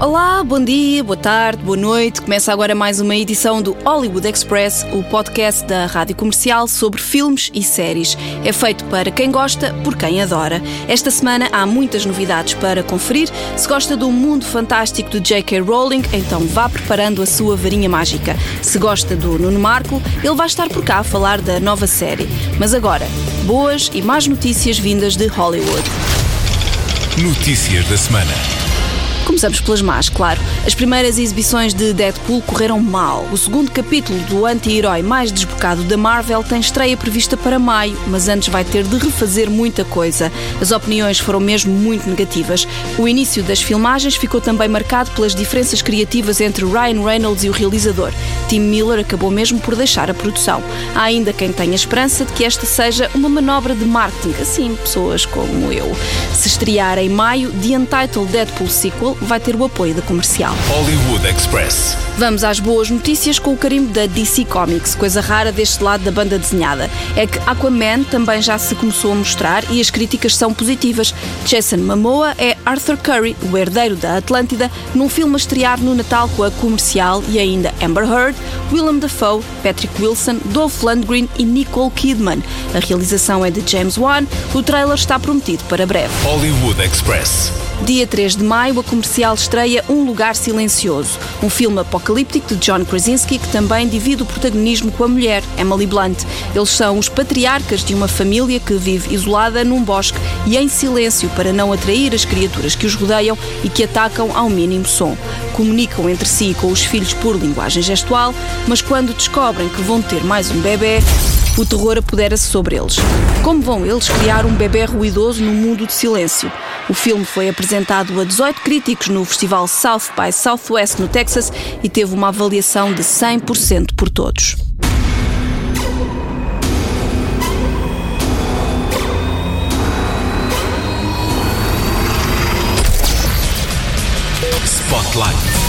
Olá, bom dia, boa tarde, boa noite. Começa agora mais uma edição do Hollywood Express, o podcast da rádio comercial sobre filmes e séries. É feito para quem gosta, por quem adora. Esta semana há muitas novidades para conferir. Se gosta do mundo fantástico de J.K. Rowling, então vá preparando a sua varinha mágica. Se gosta do Nuno Marco, ele vai estar por cá a falar da nova série. Mas agora, boas e más notícias vindas de Hollywood. Notícias da semana. Começamos pelas más, claro. As primeiras exibições de Deadpool correram mal. O segundo capítulo do anti-herói mais desbocado da Marvel tem estreia prevista para maio, mas antes vai ter de refazer muita coisa. As opiniões foram mesmo muito negativas. O início das filmagens ficou também marcado pelas diferenças criativas entre Ryan Reynolds e o realizador. Tim Miller acabou mesmo por deixar a produção. Há ainda quem tenha esperança de que esta seja uma manobra de marketing, assim, pessoas como eu. Se estrear em maio, The Untitled Deadpool Sequel vai ter o apoio da comercial. Hollywood Express. Vamos às boas notícias com o carimbo da DC Comics, coisa rara deste lado da banda desenhada. É que Aquaman também já se começou a mostrar e as críticas são positivas. Jason Momoa é Arthur Curry, o herdeiro da Atlântida, num filme a estrear no Natal com a comercial e ainda Amber Heard, Willem Dafoe, Patrick Wilson, Dolph Lundgren e Nicole Kidman. A realização é de James Wan, o trailer está prometido para breve. Hollywood Express. Dia 3 de maio, a comercial estreia Um Lugar Silencioso, um filme apocalíptico de John Krasinski que também divide o protagonismo com a mulher, Emily Blunt. Eles são os patriarcas de uma família que vive isolada num bosque e em silêncio para não atrair as criaturas que os rodeiam e que atacam ao mínimo som. Comunicam entre si com os filhos por linguagem gestual, mas quando descobrem que vão ter mais um bebê, o terror apodera-se sobre eles. Como vão eles criar um bebê ruidoso num mundo de silêncio? O filme foi apresentado a 18 críticos no festival South by Southwest no Texas e teve uma avaliação de 100% por todos. Spotlight.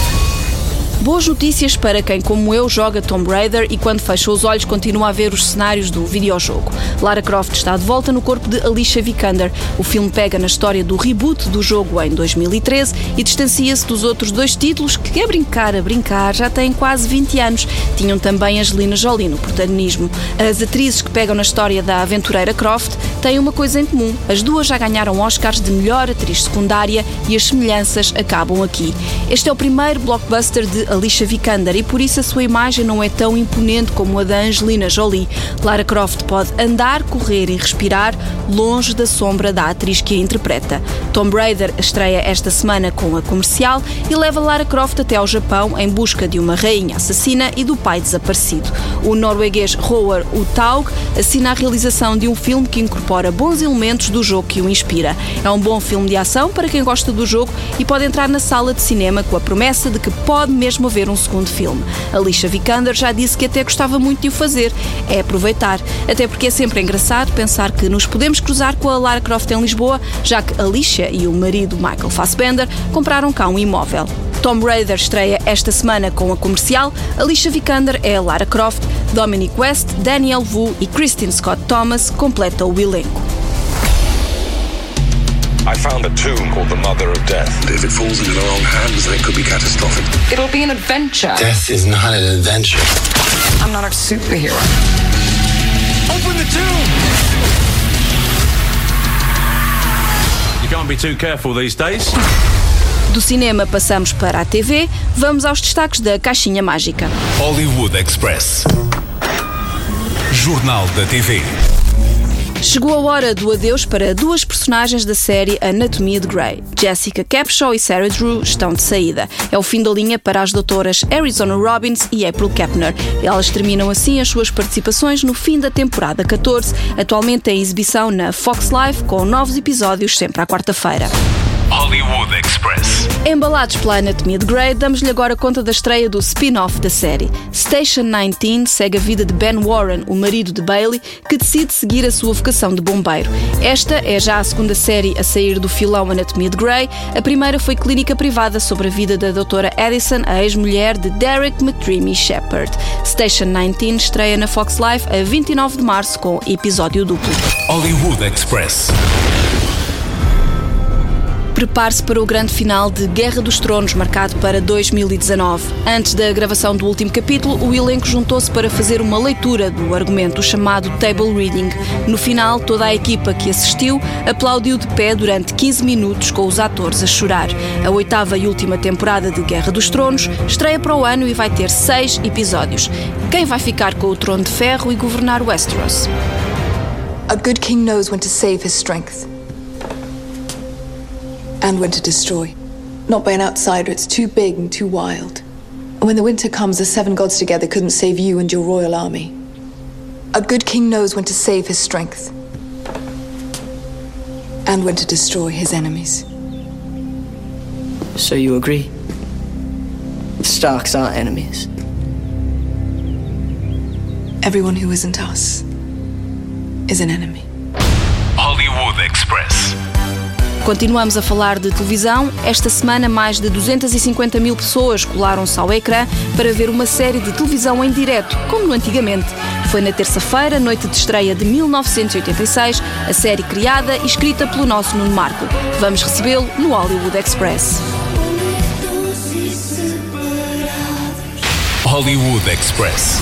Boas notícias para quem, como eu, joga Tomb Raider e quando fecha os olhos continua a ver os cenários do videojogo. Lara Croft está de volta no corpo de Alicia Vikander. O filme pega na história do reboot do jogo em 2013 e distancia-se dos outros dois títulos que, a brincar, a brincar, já têm quase 20 anos. Tinham também Angelina Jolie no protagonismo. As atrizes que pegam na história da aventureira Croft têm uma coisa em comum. As duas já ganharam Oscars de melhor atriz secundária e as semelhanças acabam aqui. Este é o primeiro blockbuster de Alicia Vikander e por isso a sua imagem não é tão imponente como a da Angelina Jolie. Lara Croft pode andar, correr e respirar longe da sombra da atriz que a interpreta. Tomb Raider estreia esta semana com a comercial e leva Lara Croft até ao Japão em busca de uma rainha assassina e do pai desaparecido. O norueguês Roar Utaug assina a realização de um filme que incorpora bons elementos do jogo que o inspira. É um bom filme de ação para quem gosta do jogo e pode entrar na sala de cinema com a promessa de que pode mesmo haver um segundo filme. Alicia Vikander já disse que até gostava muito de o fazer. É aproveitar, até porque é sempre engraçado pensar que nos podemos cruzar com a Lara Croft em Lisboa, já que Alicia e o marido Michael Fassbender compraram cá um imóvel. Tomb Raider estreia esta semana com a comercial. Alicia Vikander é a Lara Croft, Dominic West, Daniel Wu e Kristen Scott Thomas completam o elenco. I found a tomb called the Mother of Death. If it falls into the wrong hands, then it could be catastrophic. It'll be an adventure. Death is not an adventure. I'm not a superhero. Open the tomb! You can't be too careful these days. Do cinema passamos para a TV, vamos aos destaques da Caixinha Mágica. Hollywood Express. Jornal da TV. Chegou a hora do adeus para duas personagens da série Anatomia de Grey. Jessica Capshaw e Sarah Drew estão de saída. É o fim da linha para as doutoras Arizona Robbins e April Kepner. Elas terminam assim as suas participações no fim da temporada 14, atualmente em exibição na Fox Live, com novos episódios sempre à quarta-feira. Hollywood Express. Embalados pela Anatomia de Grey, damos-lhe agora conta da estreia do spin-off da série. Station 19 segue a vida de Ben Warren, o marido de Bailey, que decide seguir a sua vocação de bombeiro. Esta é já a segunda série a sair do filão Anatomia de Grey. A primeira foi Clínica Privada sobre a vida da doutora Addison, a ex-mulher de Derek McDreamy Shepard. Station 19 estreia na Fox Life a 29 de março com episódio duplo. Hollywood Express. Prepare-se para o grande final de Guerra dos Tronos, marcado para 2019. Antes da gravação do último capítulo, o elenco juntou-se para fazer uma leitura do argumento chamado Table Reading. No final, toda a equipa que assistiu aplaudiu de pé durante 15 minutos com os atores a chorar. A oitava e última temporada de Guerra dos Tronos estreia para o ano e vai ter seis episódios. Quem vai ficar com o trono de ferro e governar Westeros? A good king knows when to save his strength and when to destroy. Not by an outsider, it's too big and too wild. And when the winter comes, the seven gods together couldn't save you and your royal army. A good king knows when to save his strength and when to destroy his enemies. So you agree? The Starks are enemies. Everyone who isn't us is an enemy. Hollywood Express. Continuamos a falar de televisão. Esta semana, mais de 250 mil pessoas colaram-se ao ecrã para ver uma série de televisão em direto, como no antigamente. Foi na terça-feira, noite de estreia de 1986, a série criada e escrita pelo nosso Nuno Marco. Vamos recebê-lo no Hollywood Express. Hollywood Express.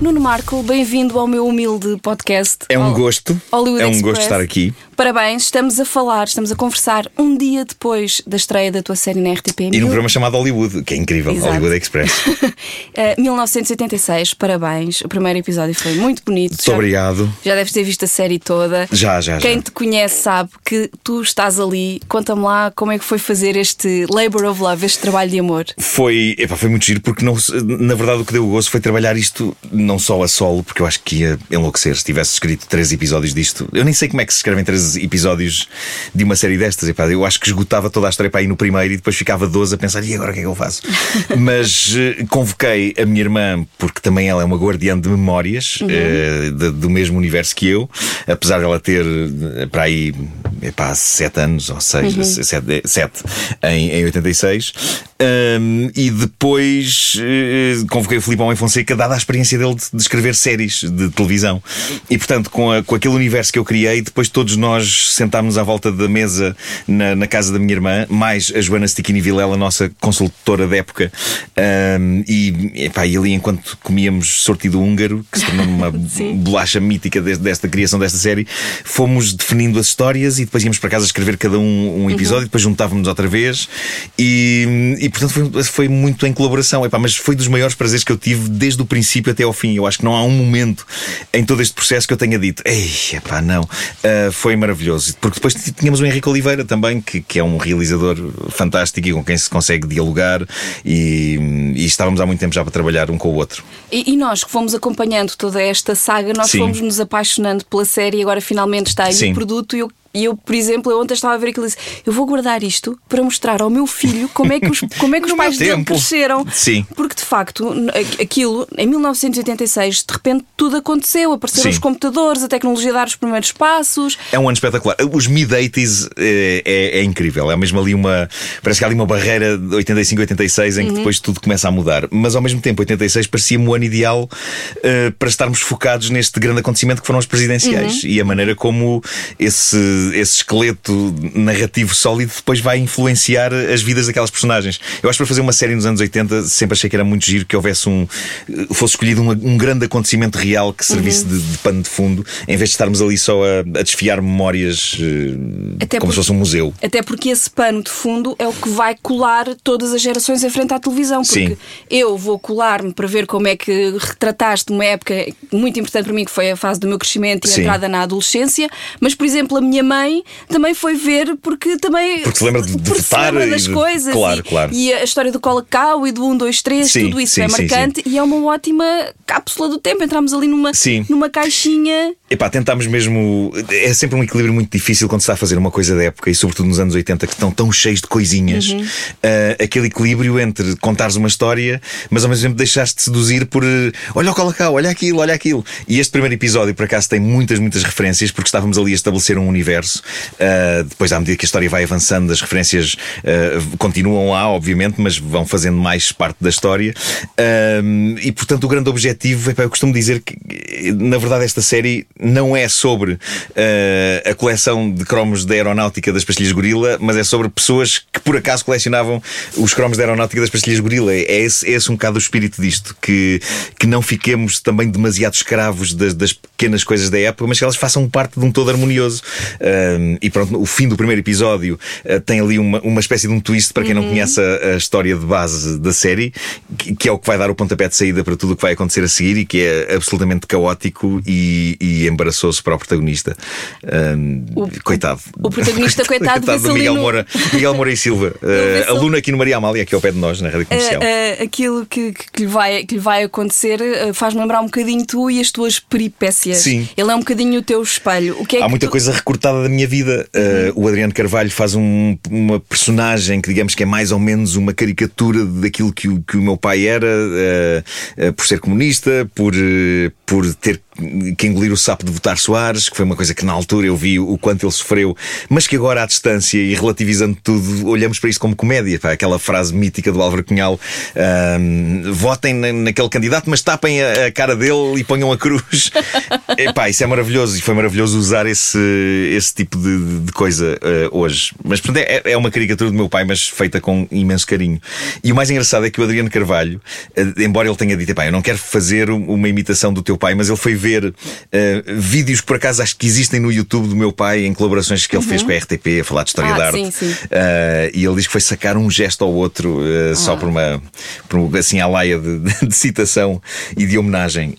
Nuno Marco, bem-vindo ao meu humilde podcast. É um gosto. Hollywood é um Express. gosto estar aqui. Parabéns, estamos a falar, estamos a conversar um dia depois da estreia da tua série na RTP. E num programa chamado Hollywood, que é incrível, Exato. Hollywood Express. Eh, 1986, parabéns. O primeiro episódio foi muito bonito. Muito obrigado. Já deves ter visto a série toda. Já, já, já. Quem te conhece sabe que tu estás ali. Conta-me lá como é que foi fazer este Labor of Love, este trabalho de amor. Foi, epá, foi muito giro, porque não, na verdade o que deu gozo foi trabalhar isto não só a solo, porque eu acho que ia enlouquecer se tivesse escrito três episódios disto. Eu nem sei como é que se escrevem três episódios de uma série destas. Epá, eu acho que esgotava toda a história para aí no primeiro e depois ficava 12 a pensar, e agora o que é que eu faço? Mas eh, convoquei a minha irmã, porque também ela é uma guardiã de memórias eh, de- do mesmo universo que eu, apesar de ela ter eh, para aí epá, sete anos ou seis, sete, sete em, em 86. Um, e depois eh, convoquei o Filipe Homem Fonseca, dada a experiência dele de, de escrever séries de televisão. E portanto, com, a- com aquele universo que eu criei, depois todos nós sentámos à volta da mesa na, na casa da minha irmã, mais a Joana Stiquini Vilela, nossa consultora da época. Um, e, epá, e ali, enquanto comíamos sortido húngaro, que se tornou uma bolacha mítica des- desta criação desta série, fomos definindo as histórias e depois íamos para casa escrever cada um um episódio, depois juntávamos outra vez e, e portanto foi, foi muito em colaboração. Epá, mas foi dos maiores prazeres que eu tive desde o princípio até ao fim. Eu acho que não há um momento em todo este processo que eu tenha dito, ei, epá, não. Ah, foi maravilhoso. Porque depois tínhamos o Henrique Oliveira também, que, que é um realizador fantástico e com quem se consegue dialogar e, e estávamos há muito tempo já para trabalhar um com o outro. E, e nós que fomos acompanhando toda esta saga, nós Sim. fomos nos apaixonando pela série e agora finalmente está aí Sim. o produto e eu. E eu, por exemplo, eu ontem estava a ver aquilo e disse: Eu vou guardar isto para mostrar ao meu filho como é que os, como é que os pais dele tempo. cresceram. Sim. Porque de facto, aquilo, em 1986, de repente tudo aconteceu. Apareceram Sim. os computadores, a tecnologia dar os primeiros passos. É um ano espetacular. Os mid-80s é, é, é incrível. É mesmo ali uma. Parece que há ali uma barreira de 85, 86 em que depois tudo começa a mudar. Mas ao mesmo tempo, 86 parecia-me o ano ideal eh, para estarmos focados neste grande acontecimento que foram as presidenciais e a maneira como esse, esse esqueleto narrativo sólido depois vai influenciar as vidas daquelas personagens. Eu acho que para fazer uma série nos anos 80 sempre achei que era muito giro que houvesse um. fosse escolhido um, um grande acontecimento real que servisse de, de pano de fundo, em vez de estarmos ali só a, a desfiar memórias eh, Até como porque- se fosse um museu. Até porque esse pano de fundo é o que vai colar todas as gerações em frente à televisão. Porque Sim. eu vou colar-me para ver como é que retrataste uma época muito importante para mim, que foi a fase do meu crescimento e a entrada na adolescência. Mas, por exemplo, a minha mãe também foi ver porque também. Porque se lembra de- de votar lembra e das de- coisas. Claro, e, claro. e a história do Colacau e do 1, 2, 3, Sim, tudo isso sim, é sim, marcante e é uma ótima cápsula do tempo. Entramos ali numa, Sim. numa caixinha. Epá, tentámos mesmo. É sempre um equilíbrio muito difícil quando se está a fazer uma coisa da época e, sobretudo nos anos 80, que estão tão cheios de coisinhas. Uhum. Uh, aquele equilíbrio entre contares uma história, mas ao mesmo tempo deixaste-te seduzir por uh, olha o Colacau, olha aquilo, olha aquilo. E este primeiro episódio, por acaso, tem muitas, muitas referências, porque estávamos ali a estabelecer um universo. Uh, depois, à medida que a história vai avançando, as referências uh, continuam lá, obviamente, mas vão fazendo mais parte da história. E portanto, o grande objetivo, epá, eu costumo dizer que, na verdade, esta série não é sobre uh, a coleção de cromos da aeronáutica das pastilhas gorila, mas é sobre pessoas que por acaso colecionavam os cromos da aeronáutica das pastilhas gorila. É esse, é esse um bocado o espírito disto, que, que não fiquemos também demasiado escravos das, das pequenas coisas da época, mas que elas façam parte de um todo harmonioso. Um, e pronto, o fim do primeiro episódio uh, tem ali uma, uma espécie de um twist para quem não conhece a, a história de base da série, que, que é o que vai dar o pontapé de saída para tudo o que vai acontecer a seguir e que é absolutamente caótico e, e embaraçoso para o protagonista. Um, O- coitado. o protagonista, coitado, do vê-se ali Miguel Moura, Miguel Moura e Silva, uh, ali- aluno aqui no Maria Amália, aqui ao pé de nós, na Rádio Comercial. Eh, Ah, ah, aquilo que, que- lhe vai, que lhe vai acontecer faz-me lembrar um bocadinho tu e as tuas peripécias. Sim. Ele é um bocadinho o teu espelho. O que é Há que muita tu- coisa recortada da minha vida. Uh, o Adriano Carvalho faz um- uma personagem que, digamos que é mais ou menos uma caricatura daquilo que o, que o meu pai era, uh, uh, por ser comunista, por, uh, por ter que engolir o sapo de votar Soares, que foi uma coisa que na altura eu vi o quanto ele sofreu, mas que agora à distância e relativizando tudo, olhamos para isso como comédia. Pá, aquela frase mítica do Álvaro Cunhal: um, votem na- naquele candidato, mas tapem a, a cara dele e ponham a cruz. Epá, isso é maravilhoso e foi maravilhoso usar esse, esse tipo de, de coisa eh, hoje. Mas portanto, é, é uma caricatura do meu pai, mas feita com imenso carinho. E o mais engraçado é que o Adriano Carvalho, eh, embora ele tenha dito, "Epá, eu não quero fazer um- uma imitação do teu pai, mas ele foi ver eh, vídeos que por acaso acho que existem no YouTube do meu pai em colaborações que ele fez com a RTP a falar de história Ah, da arte. sim, sim. Uh, e ele diz que foi sacar um gesto ao outro uh, só Ah. por uma, por assim, à laia de, de- citação e de homenagem.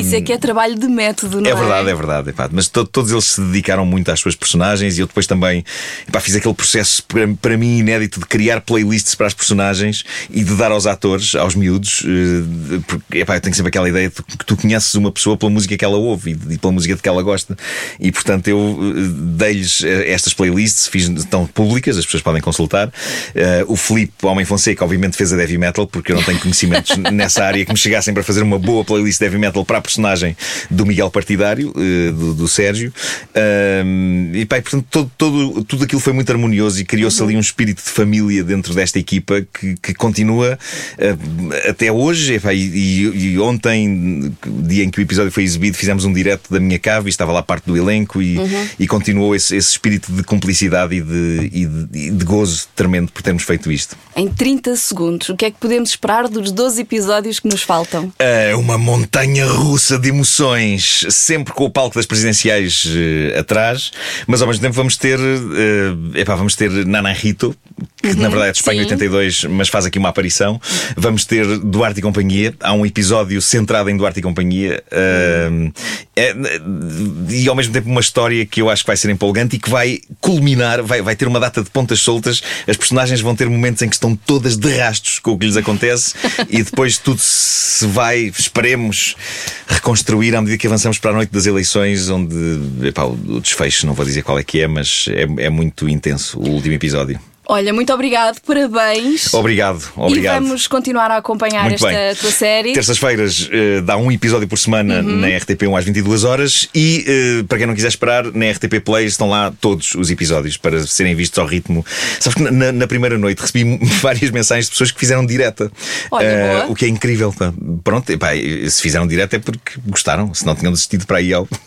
Isso é que é trabalho de método, não é? É verdade, é verdade. epá, mas to- todos eles se dedicaram muito às suas personagens e eu depois também epá, fiz aquele processo para, para mim inédito de criar playlists para as personagens e de dar aos atores, aos miúdos, eh, porque epá, eu tenho sempre aquela ideia de que tu conheces uma pessoa pela música que ela ouve e, pela música de que ela gosta. E portanto eu eh, dei-lhes eh, estas playlists, fiz, estão públicas, as pessoas podem consultar. Eh, o Filipe Homem Fonseca, obviamente, fez a heavy metal, porque eu não tenho conhecimentos nessa área que me chegassem para fazer uma boa playlist de heavy metal para a personagem do Miguel Partidário, eh, do, do Sérgio. Ahm, e pá, portanto, todo, todo- tudo aquilo foi muito harmonioso e criou-se ali um espírito de família dentro desta equipa que, que continua até hoje. E, pá, e- e ontem, dia em que o episódio foi exibido, fizemos um direto da minha cave e estava lá parte do elenco e, e continuou esse, esse espírito de cumplicidade e de, e de- e de gozo tremendo por termos feito isto. Em 30 segundos, o que é que podemos esperar dos 12 episódios que nos faltam? É uma montanha russa de emoções, sempre com o palco das presidenciais eh, atrás, mas ao mesmo tempo vamos ter, eh, epá, vamos ter Nana Rito, que na verdade é de Espanha sim. 82, mas faz aqui uma aparição. Vamos ter Duarte e Companhia, há um episódio centrado em Duarte e Companhia, eh, é, e ao mesmo tempo uma história que eu acho que vai ser empolgante e que vai culminar, vai, vai ter uma data de pontas soltas. As personagens vão ter momentos em que estão todas de rastos com o que lhes acontece e depois tudo se vai, esperemos, reconstruir à medida que avançamos para a noite das eleições, onde epá, o desfecho, não vou dizer qual é que é, mas é, é muito intenso o último episódio. Olha, muito obrigado, parabéns. Obrigado, E obrigado. vamos continuar a acompanhar Muito esta bem. tua série. Terças-feiras eh, dá um episódio por semana Uhum. na RTP1 às 22 horas e, eh, para quem não quiser esperar, na RTP Play estão lá todos os episódios para serem vistos ao ritmo. Sabes que na, na primeira noite recebi várias mensagens de pessoas que fizeram direta. Olha, boa. o que é incrível. pá. Pronto, epá, se fizeram direta é porque gostaram, se não tinham desistido para aí ao.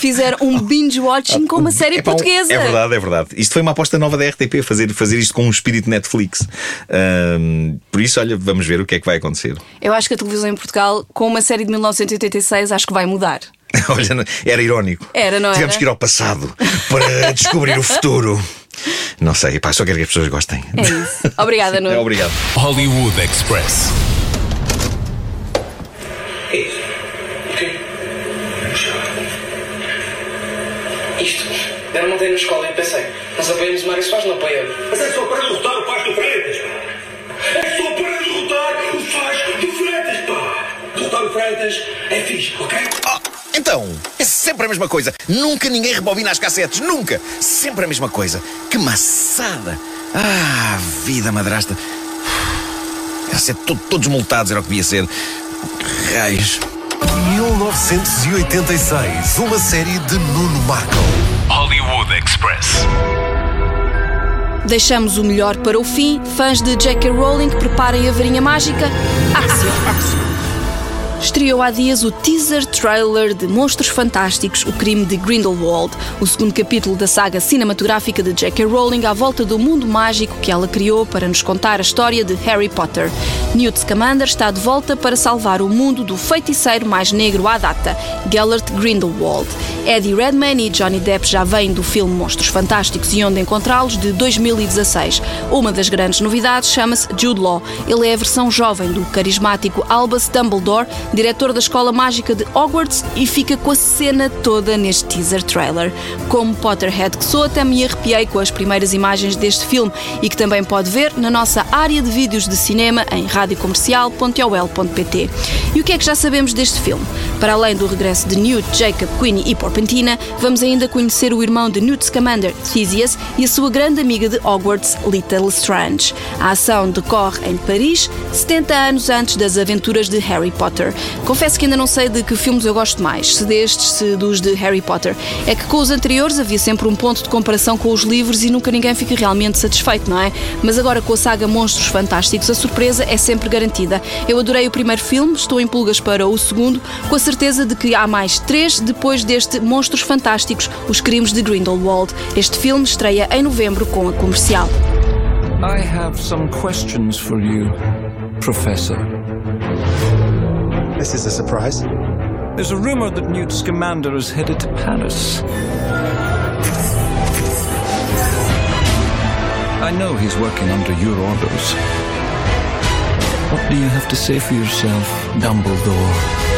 Fizeram um binge-watching com uma série Epá, um- portuguesa. É verdade, é verdade. Isto foi uma aposta nova da RTP, fazer, fazer isto com um espírito Netflix. Ahm, por isso, olha, vamos ver o que é que vai acontecer. Eu acho que a televisão em Portugal, com uma série de 1986, acho que vai mudar. Olha, era irónico. Era, não Tivemos era? que ir ao passado para descobrir o futuro. Não sei, pá, só quero que as pessoas gostem. É isso. Obrigada, Nuno. É, obrigado. Hollywood Express. Isto. Eu não dei na escola e pensei, nós apoiamos o Mário Soares, não apoiamos. Mas é só para derrotar o Faz do Freitas, pá. É só para derrotar o Faz do Freitas, pá. Derrotar o Freitas é fixe, ok? Então, é sempre a mesma coisa. Nunca ninguém rebobina as cassetes, nunca. Sempre a mesma coisa. Que maçada. Ah, vida madrasta. Era ser to- todos multados, era o que devia ser. Raios. 1986, uma série de Nuno Marco. Hollywood Express. Deixamos o melhor para o fim. Fãs de J.K. Rowling, preparem a varinha mágica. Axio. Estreou há dias o teaser trailer de Monstros Fantásticos, O Crime de Grindelwald, o segundo capítulo da saga cinematográfica de J.K. Rowling à volta do mundo mágico que ela criou para nos contar a história de Harry Potter. Newt Scamander está de volta para salvar o mundo do feiticeiro mais negro à data, Gellert Grindelwald. Eddie Redmayne e Johnny Depp já vêm do filme Monstros Fantásticos e Onde Encontrá-los de 2016. Uma das grandes novidades chama-se Jude Law. Ele é a versão jovem do carismático Albus Dumbledore, diretor da escola mágica de Hogwarts, e fica com a cena toda neste teaser trailer. Como Potterhead que sou, até me arrepiei com as primeiras imagens deste filme e que também pode ver na nossa área de vídeos de cinema em radiocomercial.ol.pt. E o que é que já sabemos deste filme? Para além do regresso de Newt, Jacob, Queenie e Porpentina, vamos ainda conhecer o irmão de Newt Scamander, Theseus, e a sua grande amiga de Hogwarts, Little Strange. A ação decorre em Paris, 70 anos antes das aventuras de Harry Potter. Confesso que ainda não sei de que filmes eu gosto mais, se destes, se dos de Harry Potter. É que com os anteriores havia sempre um ponto de comparação com os livros e nunca ninguém fica realmente satisfeito, não é? Mas agora com a saga Monstros Fantásticos, a surpresa é sempre garantida. Eu adorei o primeiro filme, estou em pulgas para o segundo, com a certeza de que há mais três depois deste Monstros Fantásticos, Os Crimes de Grindelwald. Este filme estreia em novembro com a comercial. I have some questions for you, Professor. This is a surprise. There's a rumor that Newt Scamander is headed to Paris. I know he's working under your orders. What do you have to say for yourself, Dumbledore?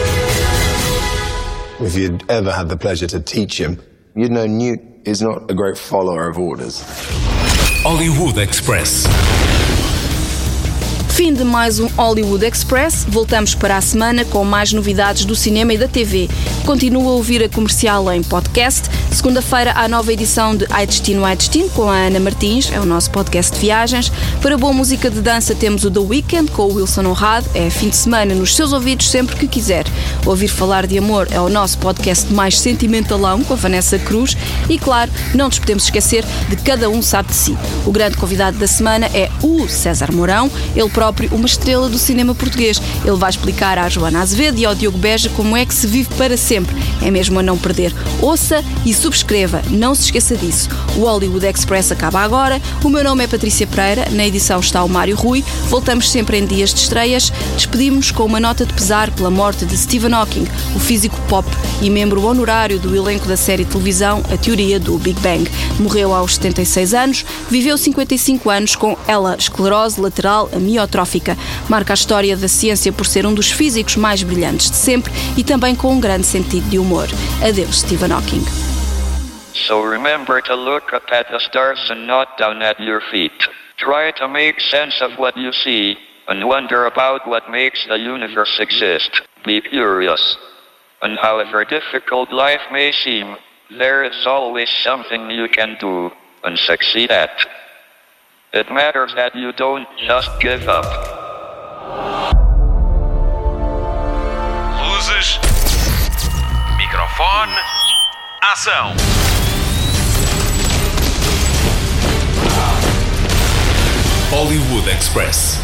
If you'd ever had the pleasure to teach him, you'd know Newt is not a great follower of orders. Hollywood Express. Fim de mais um Hollywood Express. Voltamos para a semana com mais novidades do cinema e da TV. Continua a ouvir a comercial em podcast. Segunda-feira há nova edição de Ai Destino, Ai Destino com a Ana Martins, é o nosso podcast de viagens. Para boa música de dança temos o The Weekend com o Wilson Honrado. É fim de semana nos seus ouvidos sempre que quiser. Ouvir falar de amor é o nosso podcast mais sentimentalão com a Vanessa Cruz. E claro, não nos podemos esquecer de Cada Um Sabe de Si. O grande convidado da semana é o César Mourão, ele próprio uma estrela do cinema português. Ele vai explicar à Joana Azevedo e ao Diogo Beja como é que se vive para sempre. É mesmo a não perder. Ouça e subscreva, não se esqueça disso. O Hollywood Express acaba agora. O meu nome é Patrícia Pereira, na edição está o Mário Rui. Voltamos sempre em dias de estreias. Despedimos com uma nota de pesar pela morte de Stephen Hawking, o físico pop e membro honorário do elenco da série televisão A Teoria do Big Bang. Morreu aos 76 anos, viveu 55 anos com ela esclerose lateral amiotrófica. Marca a história da ciência por ser um dos físicos mais brilhantes de sempre e também com um grande sentido de humor. Adeus, Stephen Hawking. So remember to look up at the stars and not down at your feet. Try to make sense of what you see and wonder about what makes the universe exist. Be curious. And however difficult life may seem, there is always something you can do and succeed at. It matters that you don't just give up. Luzes. Microfone. Ação. Hollywood Express.